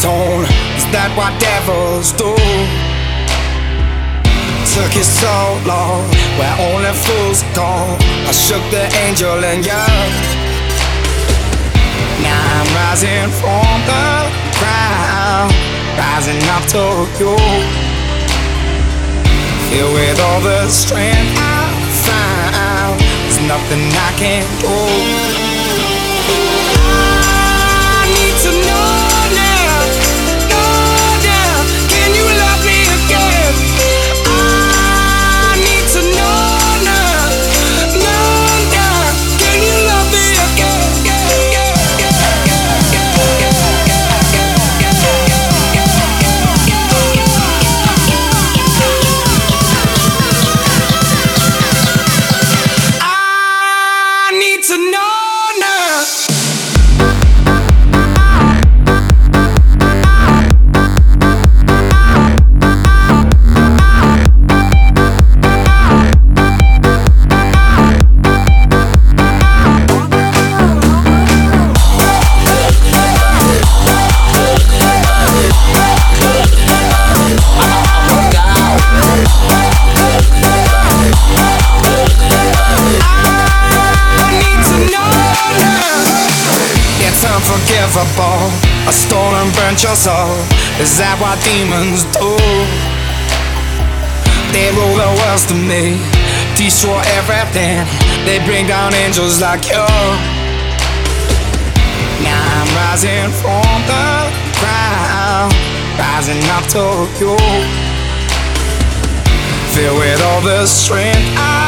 tone. Is that what devils do? Took you so long, where only fools go. I shook the angel and you. Now I'm rising from the ground, rising up to you. Filled with all the strength I found, there's nothing I can't do. Unforgivable. A stolen burnt your soul. Is that what demons do? They rule the world to me, destroy everything. They bring down angels like you. Now I'm rising from the ground, rising up to you. Filled with all the strength I.